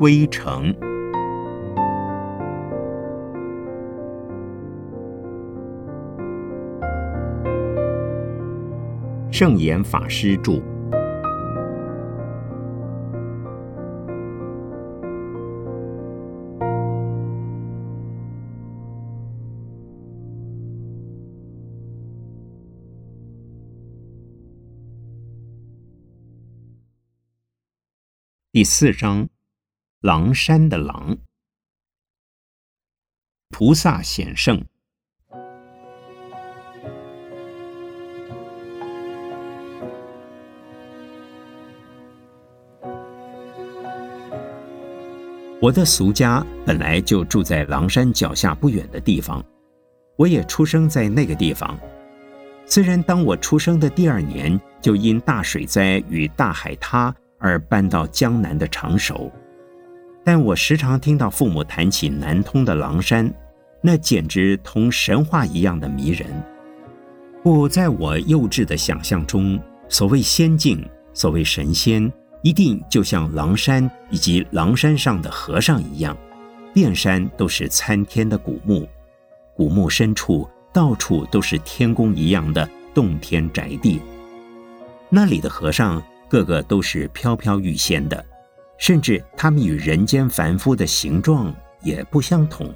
归程。圣严法师著。第四章，狼山的狼，菩萨显圣。我的俗家本来就住在狼山脚下不远的地方，我也出生在那个地方。虽然当我出生的第二年，就因大水灾与大海塌。而搬到江南的常熟，但我时常听到父母谈起南通的狼山，那简直同神话一样的迷人。不，在我幼稚的想象中，所谓仙境，所谓神仙，一定就像狼山以及狼山上的和尚一样，遍山都是参天的古墓，古墓深处到处都是天宫一样的洞天宅地，那里的和尚。个个都是飘飘欲仙的，甚至他们与人间凡夫的形状也不相同。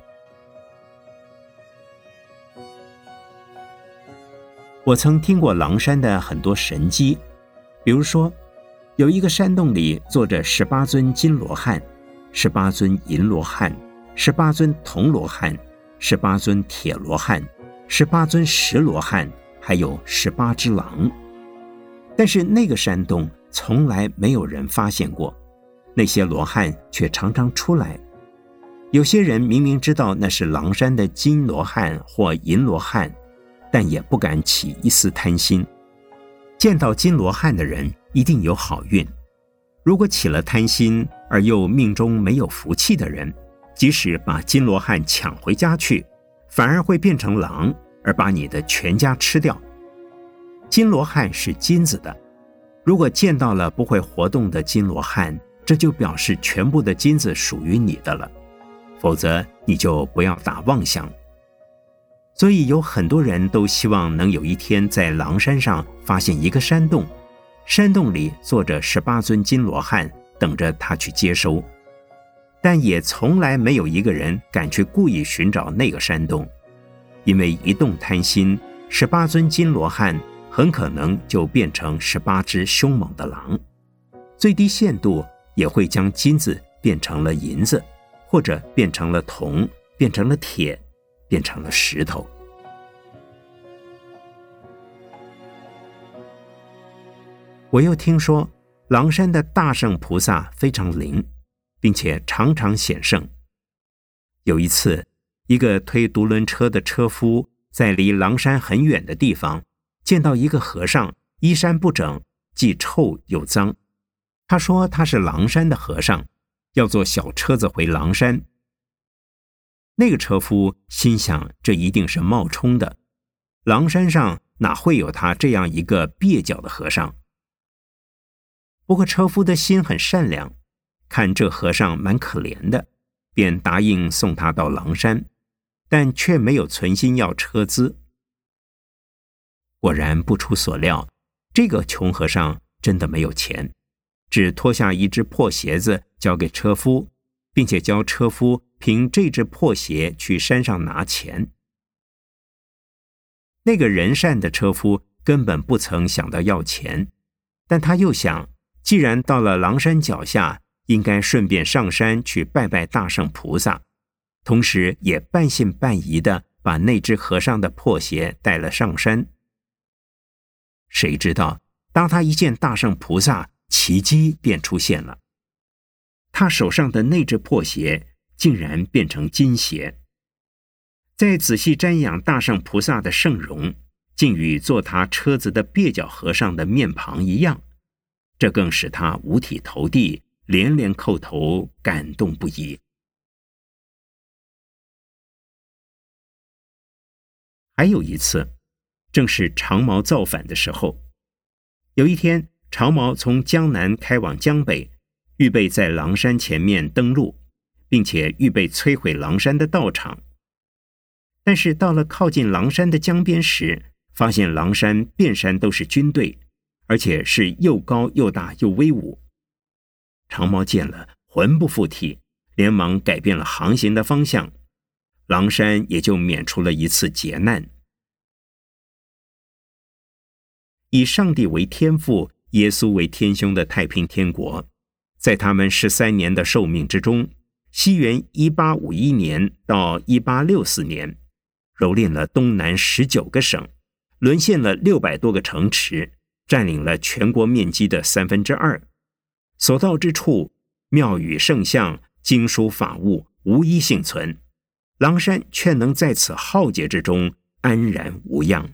我曾听过狼山的很多神迹，比如说，有一个山洞里坐着十八尊金罗汉、十八尊银罗汉、十八尊铜罗汉、十八尊铁罗汉、十八尊石罗汉，还有十八只狼。但是那个山洞。从来没有人发现过，那些罗汉却常常出来。有些人明明知道那是狼山的金罗汉或银罗汉，但也不敢起一丝贪心。见到金罗汉的人一定有好运。如果起了贪心而又命中没有福气的人，即使把金罗汉抢回家去，反而会变成狼而把你的全家吃掉。金罗汉是金子的。如果见到了不会活动的金罗汉，这就表示全部的金子属于你的了，否则你就不要打妄想。所以有很多人都希望能有一天在狼山上发现一个山洞，山洞里坐着十八尊金罗汉，等着他去接收。但也从来没有一个人敢去故意寻找那个山洞，因为一动贪心，十八尊金罗汉。很可能就变成十八只凶猛的狼，最低限度也会将金子变成了银子，或者变成了铜，变成了铁，变成了石头。我又听说狼山的大圣菩萨非常灵，并且常常显圣。有一次，一个推独轮车的车夫在离狼山很远的地方。见到一个和尚，衣衫不整，既臭又脏。他说他是狼山的和尚，要坐小车子回狼山。那个车夫心想，这一定是冒充的，狼山上哪会有他这样一个蹩脚的和尚？不过车夫的心很善良，看这和尚蛮可怜的，便答应送他到狼山，但却没有存心要车资。果然不出所料，这个穷和尚真的没有钱，只脱下一只破鞋子交给车夫，并且教车夫凭这只破鞋去山上拿钱。那个人善的车夫根本不曾想到要钱，但他又想，既然到了狼山脚下，应该顺便上山去拜拜大圣菩萨，同时也半信半疑的把那只和尚的破鞋带了上山。谁知道，当他一见大圣菩萨，奇迹便出现了。他手上的那只破鞋竟然变成金鞋。再仔细瞻仰大圣菩萨的圣容，竟与坐他车子的蹩脚和尚的面庞一样，这更使他五体投地，连连叩头，感动不已。还有一次。正是长毛造反的时候，有一天，长毛从江南开往江北，预备在狼山前面登陆，并且预备摧毁狼山的道场。但是到了靠近狼山的江边时，发现狼山遍山都是军队，而且是又高又大又威武。长毛见了，魂不附体，连忙改变了航行的方向，狼山也就免除了一次劫难。以上帝为天父，耶稣为天兄的太平天国，在他们十三年的寿命之中，西元一八五一年到一八六四年。蹂躏了东南十九个省，沦陷了六百多个城池，占领了全国面积的三分之二。所到之处，庙宇圣像、经书法物无一幸存，狼山却能在此浩劫之中安然无恙。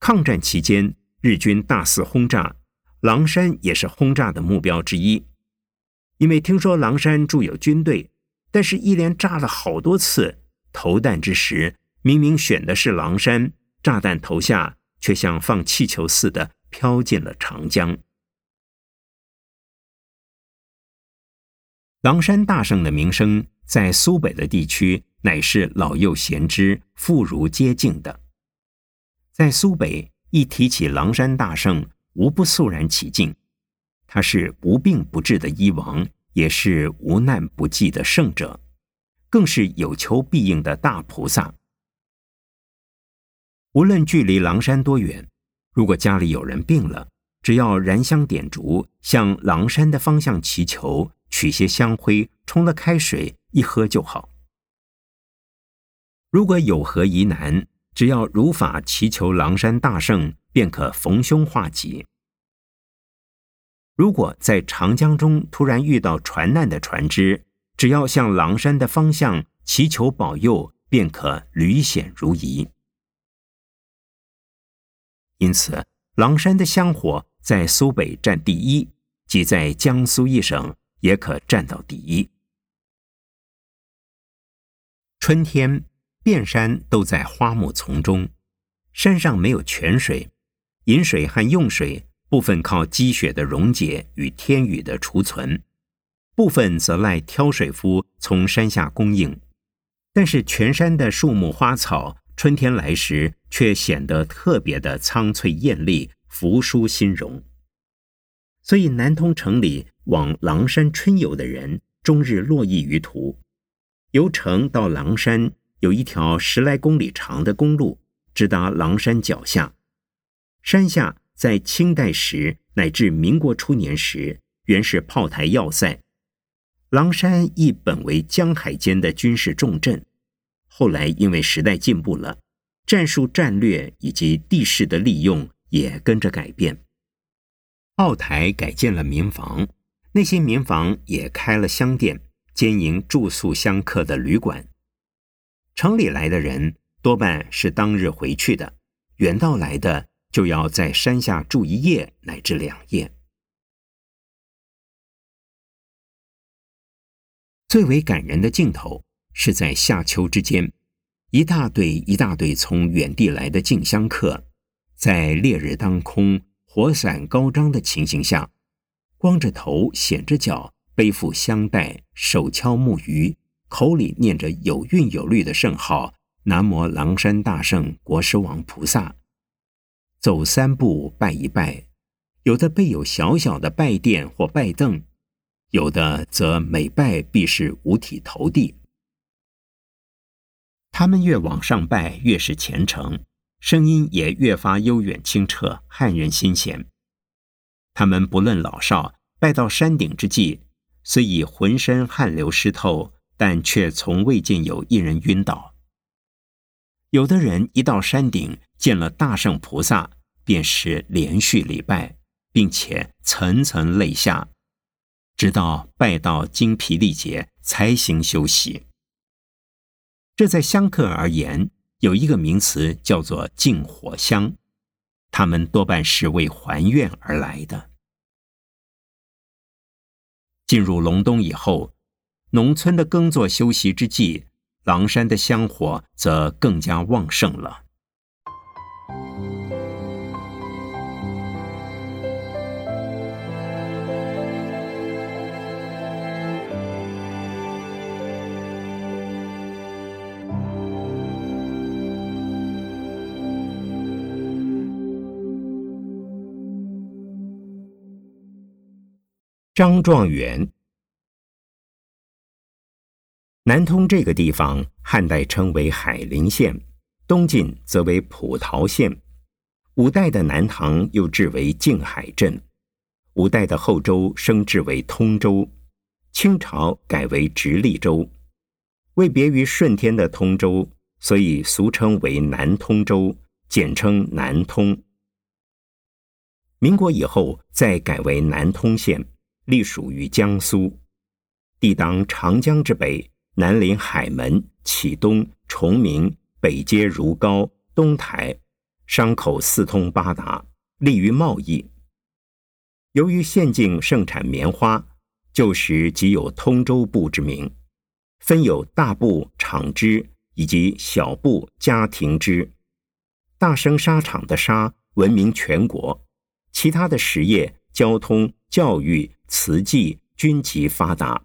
抗战期间，日军大肆轰炸，狼山也是轰炸的目标之一。因为听说狼山驻有军队，但是一连炸了好多次，投弹之时明明选的是狼山，炸弹投下却像放气球似的飘进了长江。狼山大圣的名声在苏北的地区乃是老幼咸之、妇孺皆敬的。在苏北一提起狼山大圣，无不肃然起敬。他是无病不治的医王，也是无难不济的圣者，更是有求必应的大菩萨。无论距离狼山多远，如果家里有人病了，只要燃香点烛，向狼山的方向祈求，取些香灰，冲了开水一喝就好。如果有何疑难，只要如法祈求狼山大圣，便可逢凶化吉。如果在长江中突然遇到船难的船只，只要向狼山的方向祈求保佑，便可履险如夷。因此，狼山的香火在苏北占第一，即在江苏一省也可占到第一。春天，遍山都在花木丛中，山上没有泉水，饮水和用水。部分靠积雪的溶解与天雨的储存，部分则赖挑水夫从山下供应。但是全山的树木花草，春天来时却显得特别的苍翠艳丽，扶舒心容。所以南通城里往狼山春游的人，终日络绎于途。由城到狼山有一条十来公里长的公路，直达狼山脚下，山下。在清代时乃至民国初年时，原是炮台要塞。狼山亦本为江海间的军事重镇，后来因为时代进步了，战术战略以及地势的利用也跟着改变。炮台改建了民房，那些民房也开了乡店，兼营住宿香客的旅馆。城里来的人多半是当日回去的，远道来的。就要在山下住一夜乃至两夜。最为感人的镜头是在夏秋之间，一大队一大队从远地来的进香客，在烈日当空、火伞高张的情形下，光着头、显着脚，背负香袋，手敲木鱼，口里念着有韵有律的圣号：“南无狼山大圣国师王菩萨。”走三步拜一拜，有的备有小小的拜垫或拜凳，有的则每拜必是五体投地。他们越往上拜，越是虔诚，声音也越发悠远清澈，撼人心弦。他们不论老少，拜到山顶之际，虽已浑身汗流湿透，但却从未见有一人晕倒。有的人一到山顶。见了大圣菩萨，便是连续礼拜，并且层层泪下，直到拜到精疲力竭，才行休息。这在香客而言，有一个名词叫做“敬火香”，他们多半是为还愿而来的。进入隆冬以后，农村的耕作休息之际狼山的香火则更加旺盛了。张状元南通这个地方，汉代称为海陵县，东晋则为蒲桃县，五代的南唐又置为静海镇，五代的后周升置为通州，清朝改为直隶州。为别于顺天的通州，所以俗称为南通州，简称南通。民国以后再改为南通县，隶属于江苏，地当长江之北。南临海门、启东、崇明，北接如皋、东台，商口四通八达，利于贸易。由于县境盛产棉花，旧时即有通州布之名，分有大布厂织以及小布家庭织。大生纱厂的纱闻名全国，其他的实业、交通、教育、瓷器均极发达。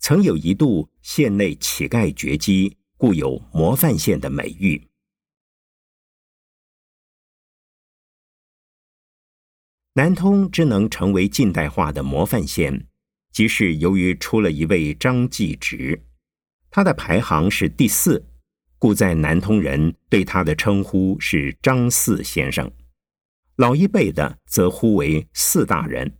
曾有一度县内乞丐绝迹，故有模范县的美誉。南通之能成为近代化的模范县，即是由于出了一位张继直，他的排行是第四，故在南通人对他的称呼是张四先生，老一辈的则呼为四大人。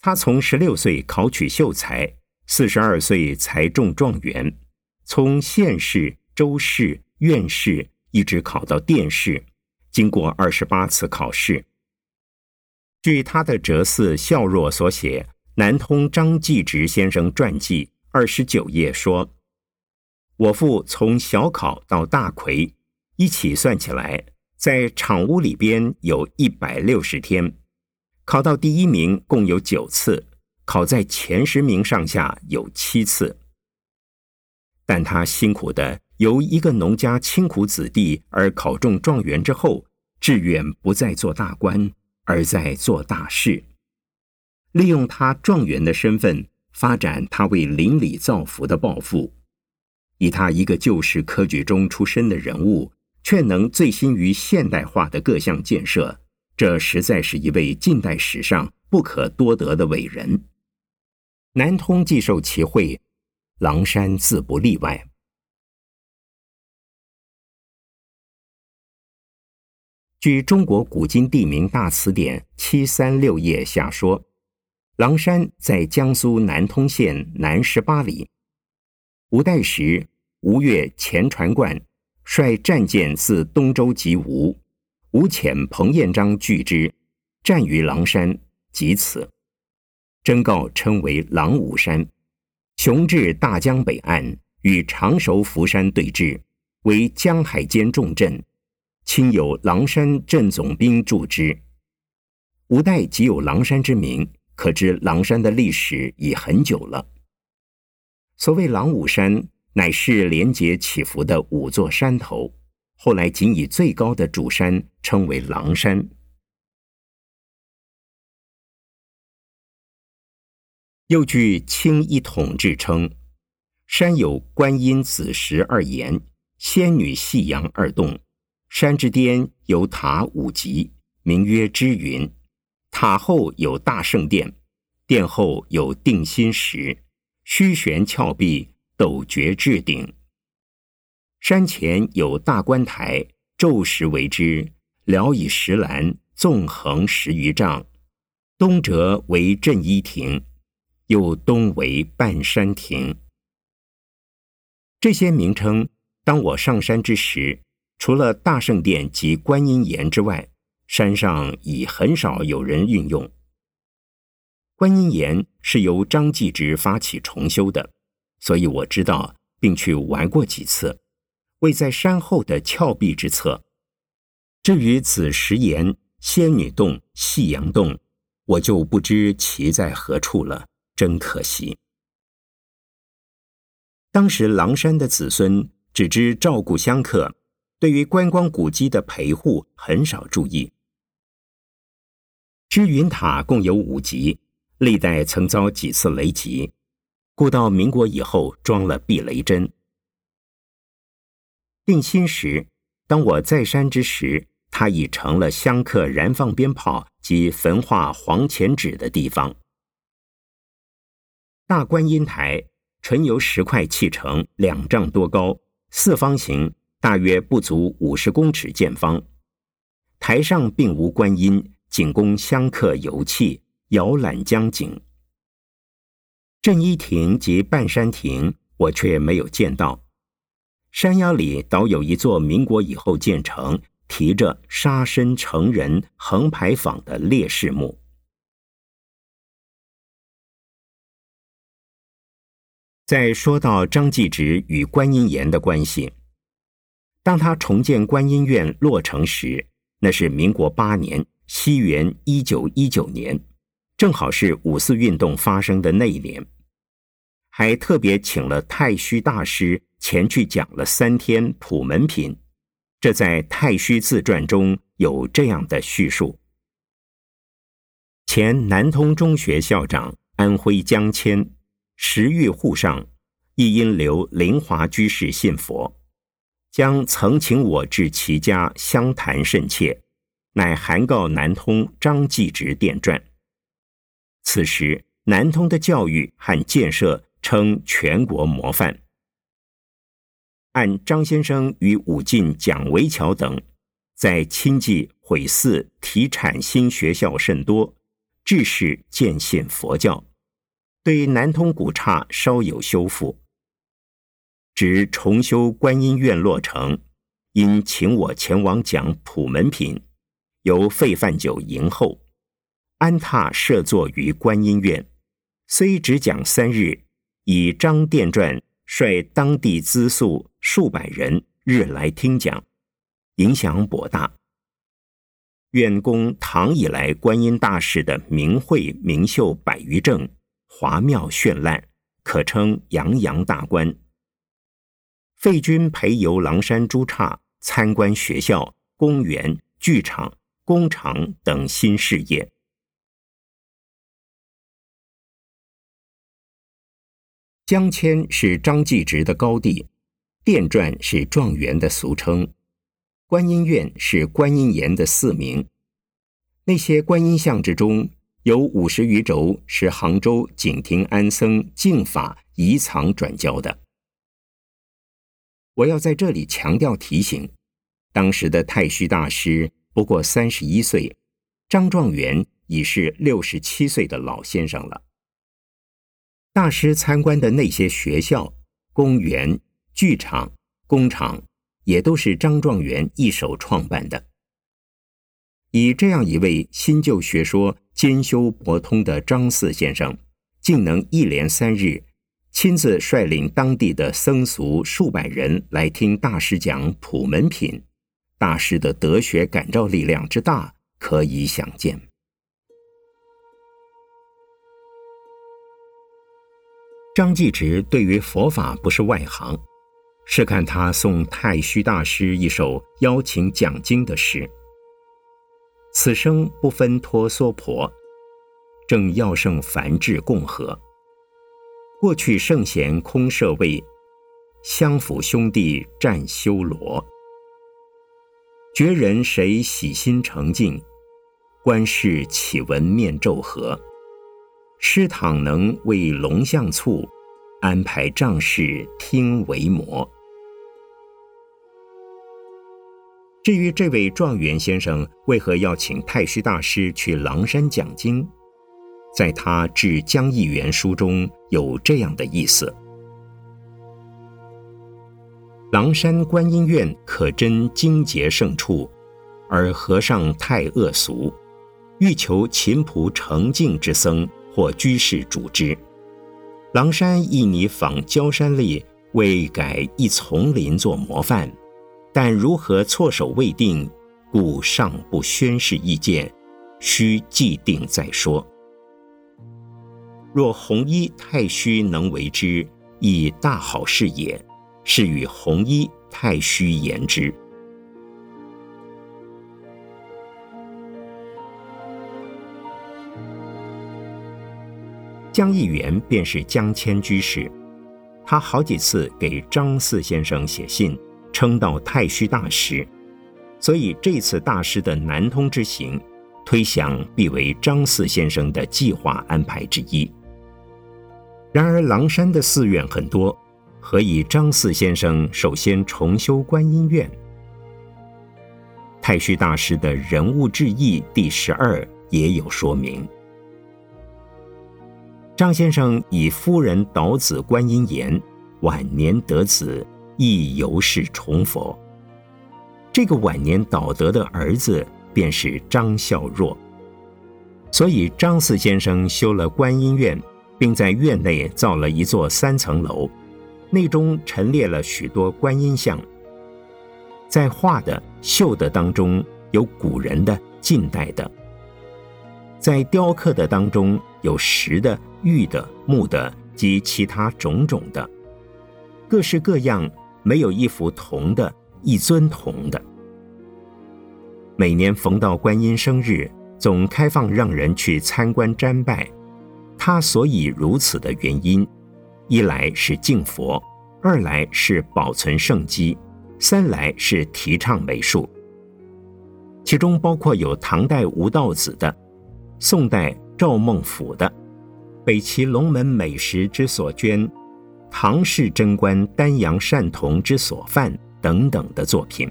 他从十六岁考取秀才。四十二岁才中状元，从县试、州试、院试一直考到殿试，经过二十八次考试。据他的侄嗣孝若所写《南通张继直先生传记》二十九页说：“我父从小考到大魁，一起算起来，在厂屋里边有一百六十天，考到第一名共有九次。”考在前十名上下有七次，但他辛苦的由一个农家清苦子弟而考中状元之后，志愿不再做大官，而在做大事，利用他状元的身份发展他为邻里造福的抱负。以他一个旧时科举中出身的人物，却能醉心于现代化的各项建设，这实在是一位近代史上不可多得的伟人。南通既受其惠，狼山自不例外。据《中国古今地名大词典》七三六页下说，狼山在江苏南通县南十八里。五代时，吴越前传贯率战舰自东周及吴，吴遣彭彦章拒之，战于狼山，即此。征告称为狼武山，雄至大江北岸，与长熟福山对峙，为江海间重镇。亲有狼山镇总兵驻之。吴代即有狼山之名，可知狼山的历史已很久了。所谓狼武山，乃是连接起伏的五座山头，后来仅以最高的主山称为狼山。又据清一统志称，山有观音子石二岩，仙女细阳二洞，山之巅有塔五级，名曰支云。塔后有大圣殿，殿后有定心石，虚悬峭壁，陡绝至顶。山前有大观台，昼时为之，聊以石栏，纵横十余丈，东折为镇一亭。又东为半山亭，这些名称，当我上山之时，除了大圣殿及观音岩之外，山上已很少有人运用。观音岩是由张继直发起重修的，所以我知道，并去玩过几次，位在山后的峭壁之侧。至于紫石岩、仙女洞、细阳洞，我就不知其在何处了。真可惜。当时狼山的子孙只知照顾香客，对于观光古迹的陪护很少注意。知云塔共有五级，历代曾遭几次雷击，故到民国以后装了避雷针。定心时，当我在山之时，它已成了香客燃放鞭炮及焚化黄钱纸的地方。大观音台纯由石块砌成，两丈多高，四方形，大约不足五十公尺见方。台上并无观音，仅供香客游憩、摇览江景。镇一亭及半山亭，我却没有见到。山腰里倒有一座民国以后建成、提着杀身成人横牌坊的烈士墓。在说到张继直与观音岩的关系，当他重建观音院落成时，那是民国八年，西元一九一九年，正好是五四运动发生的那一年，还特别请了太虚大师前去讲了三天普门品。这在《太虚自传》中有这样的叙述：前南通中学校长安徽江谦。时遇户上，亦因留灵华居士信佛，将曾请我至其家相谈甚切，乃函告南通张继直电传。此时南通的教育和建设称全国模范。按张先生与武进、蒋维桥等，在亲济毁寺、提产新学校甚多，致使渐信佛教。对南通古刹稍有修复，指重修观音院落成，因请我前往讲普门品，由费范九迎后，安榻设坐于观音院，虽只讲三日，以张殿传率当地资宿数百人日来听讲，影响颇大。愿供唐以来观音大士的名慧名秀百余证。华妙绚烂，可称洋洋大观。费君陪游狼山诸刹，参观学校、公园、剧场、工厂等新事业。江谦是张继直的高弟，殿传是状元的俗称，观音院是观音岩的寺名。那些观音像之中。有五十余轴是杭州景亭安僧净法遗藏转交的。我要在这里强调提醒，当时的太虚大师不过三十一岁，张状元已是六十七岁的老先生了。大师参观的那些学校、公园、剧场、工厂，也都是张状元一手创办的。以这样一位新旧学说。兼修博通的张四先生，竟能一连三日，亲自率领当地的僧俗数百人来听大师讲普门品，大师的德学感召力量之大，可以想见。张继直对于佛法不是外行，是看他送太虚大师一首邀请讲经的诗。此生不分托娑婆，正要圣梵志共和。过去圣贤空舍位，相辅兄弟战修罗。绝人谁喜心澄净？观世岂闻面皱合？师倘能为龙象簇，安排仗士听为魔。至于这位状元先生为何要请太虚大师去狼山讲经，在他致江议员书中有这样的意思：狼山观音院可真精洁圣处，而和尚太恶俗，欲求勤仆澄净之僧或居士主之。狼山亦拟仿焦山丽，为改一丛林做模范。但如何措手未定，故尚不宣示意见，需既定再说。若弘一太虚能为之，亦大好事也。是与弘一太虚言之。江议员便是江谦居士，他好几次给张四先生写信。称道太虚大师，所以这次大师的南通之行，推想必为张四先生的计划安排之一。然而狼山的寺院很多，何以张四先生首先重修观音院？太虚大师的人物志异第十二也有说明。张先生以夫人导子观音言，晚年得子，亦犹是重佛。这个晚年导得的儿子便是张孝若。所以张四先生修了观音院，并在院内造了一座三层楼，内中陈列了许多观音像。在画的、绣的当中有古人的、近代的；在雕刻的当中有石的、玉的、木的及其他种种的，各式各样，没有一幅铜的、一尊铜的。每年逢到观音生日，总开放让人去参观瞻拜。他所以如此的原因，一来是敬佛，二来是保存圣迹。三来是提倡美术，其中包括有唐代吴道子的、宋代赵孟頫的、北齐龙门美食之所捐、唐氏贞观丹阳善童之所犯等等的作品。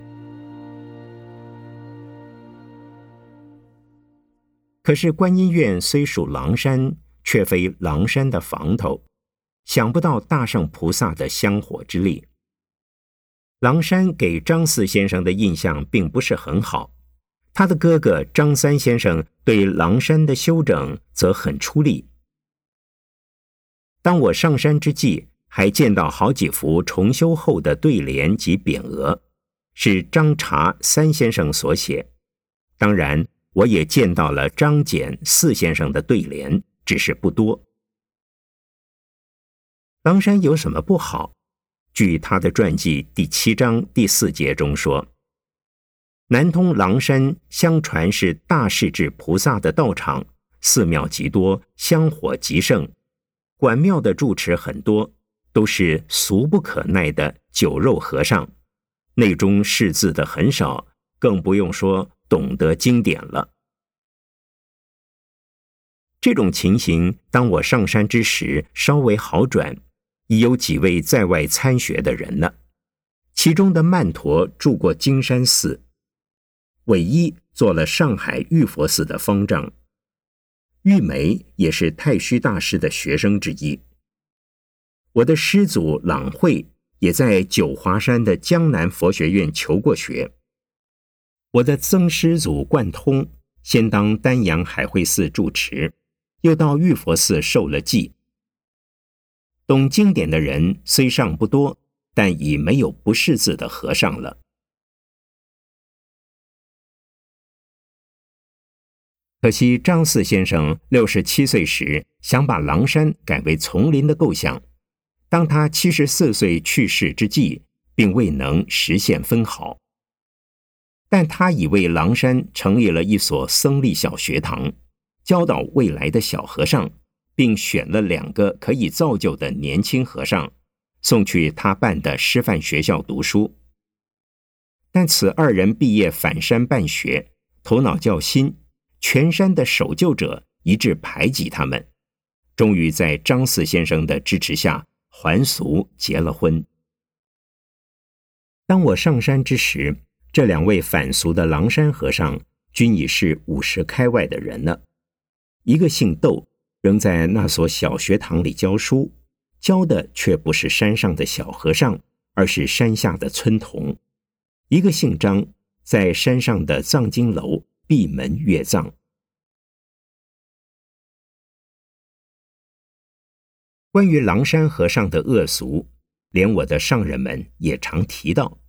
可是观音院虽属狼山，却非狼山的房头，想不到大圣菩萨的香火之力。狼山给张四先生的印象并不是很好，他的哥哥张三先生对狼山的修整则很出力。当我上山之际，还见到好几幅重修后的对联及匾额，是张茶三先生所写。当然，我也见到了张简四先生的对联，只是不多。狼山有什么不好？据他的传记第七章第四节中说，南通狼山相传是大势至菩萨的道场，寺庙极多，香火极盛，管庙的住持很多，都是俗不可耐的酒肉和尚，内中识字的很少，更不用说懂得经典了。这种情形，当我上山之时，稍微好转。已有几位在外参学的人了，其中的曼陀住过金山寺，韦一做了上海玉佛寺的方丈，玉梅也是太虚大师的学生之一。我的师祖朗慧也在九华山的江南佛学院求过学。我的曾师祖贯通先当丹阳海会寺住持，又到玉佛寺受了记。懂经典的人虽尚不多，但已没有不识字的和尚了。可惜张四先生六十七岁时想把狼山改为丛林的构想，当他七十四岁去世之际，并未能实现分毫。但他已为狼山成立了一所僧立小学堂，教导未来的小和尚。并选了两个可以造就的年轻和尚，送去他办的师范学校读书。但此二人毕业返山办学，头脑较新，全山的守旧者一致排挤他们。终于在张四先生的支持下还俗结了婚。当我上山之时，这两位反俗的狼山和尚均已是五十开外的人了，一个姓窦。仍在那所小学堂里教书，教的却不是山上的小和尚，而是山下的村童。一个姓张，在山上的藏经楼闭门阅藏。关于狼山和尚的恶俗，连我的上人们也常提到。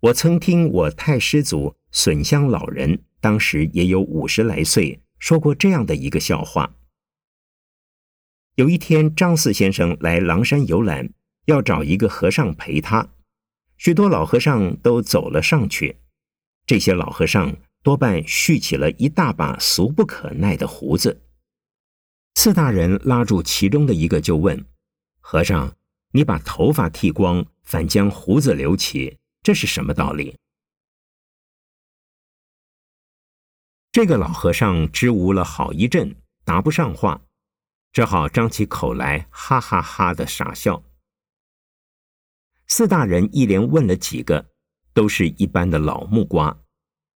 我曾听我太师祖损香老人，当时也有五十来岁，说过这样的一个笑话。有一天，张四先生来狼山游览，要找一个和尚陪他。许多老和尚都走了上去，这些老和尚多半蓄起了一大把俗不可耐的胡子。四大人拉住其中的一个，就问：“和尚，你把头发剃光，反将胡子留起，这是什么道理？”这个老和尚支吾了好一阵，答不上话。只好张起口来，哈哈哈的傻笑。四大人一连问了几个，都是一般的老木瓜，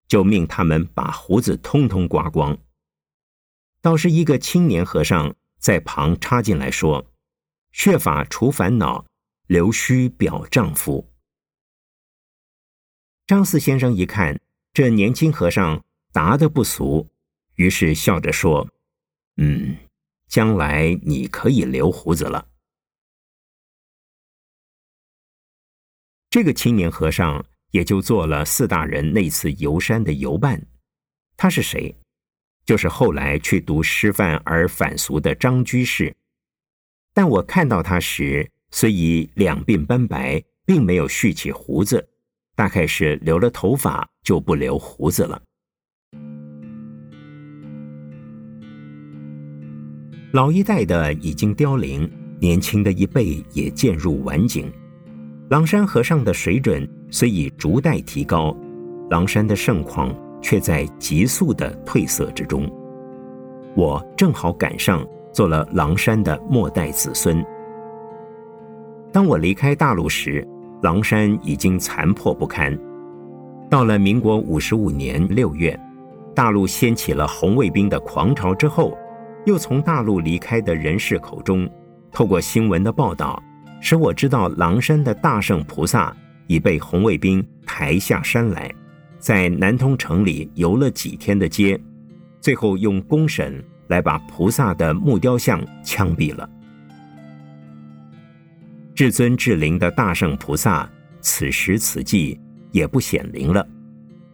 就命他们把胡子通通刮光。倒是一个青年和尚在旁插进来说：“削发除烦恼，留须表丈夫。”张四先生一看这年轻和尚答得不俗，于是笑着说：“嗯，将来你可以留胡子了。”这个青年和尚也就做了四大人那次游山的游伴。他是谁？就是后来去读师范而反俗的张居士。但我看到他时，虽已两鬓斑白，并没有蓄起胡子。大概是留了头发就不留胡子了。老一代的已经凋零，年轻的一辈也渐入晚景。狼山和尚的水准虽已逐代提高，狼山的盛况却在急速的褪色之中。我正好赶上，做了狼山的末代子孙。当我离开大陆时。狼山已经残破不堪。到了民国五十五年六月，大陆掀起了红卫兵的狂潮之后，又从大陆离开的人士口中，透过新闻的报道，使我知道狼山的大圣菩萨已被红卫兵抬下山来，在南通城里游了几天的街，最后用公审来把菩萨的木雕像枪毙了。至尊至灵的大圣菩萨，此时此际也不显灵了。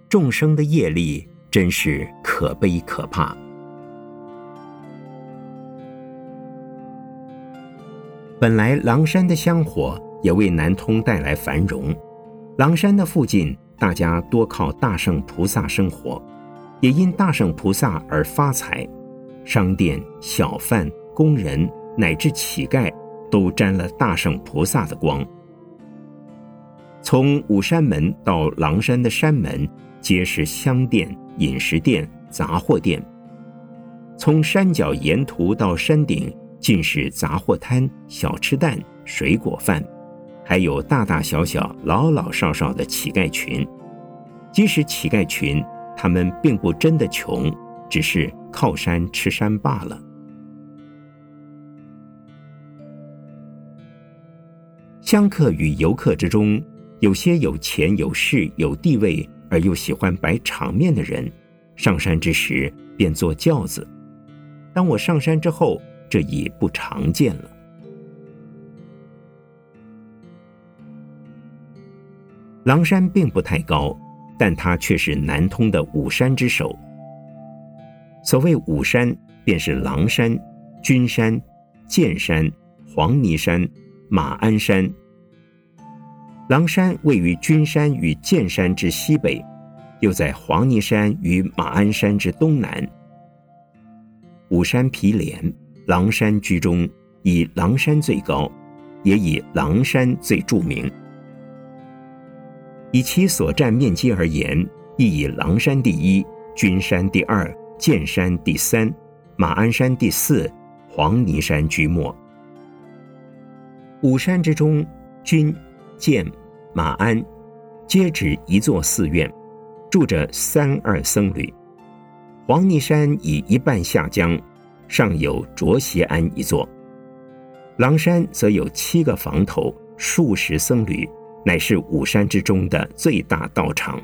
众生的业力真是可悲可怕。本来狼山的香火也为南通带来繁荣，狼山的附近大家多靠大圣菩萨生活，也因大圣菩萨而发财，商店、小贩、工人乃至乞丐。都沾了大圣菩萨的光。从五山门到狼山的山门，皆是香店、饮食店、杂货店；从山脚沿途到山顶，尽是杂货摊、小吃摊、水果贩，还有大大小小、老老少少的乞丐群。即使乞丐群，他们并不真的穷，只是靠山吃山罢了。香客与游客之中，有些有钱有势有地位而又喜欢摆场面的人，上山之时便坐轿子。当我上山之后，这已不常见了。狼山并不太高，但它却是南通的五山之首。所谓五山，便是狼山、君山、剑山、黄泥山。马鞍山、狼山位于君山与剑山之西北，又在黄泥山与马鞍山之东南。五山毗连，狼山居中，以狼山最高，也以狼山最著名。以其所占面积而言，亦以狼山第一，君山第二，剑山第三，马鞍山第四，黄泥山居末。五山之中，君、剑、马鞍，皆指一座寺院，住着三二僧侣。黄泥山以一半下江，上有卓席庵一座。狼山则有七个房头，数十僧侣，乃是五山之中的最大道场。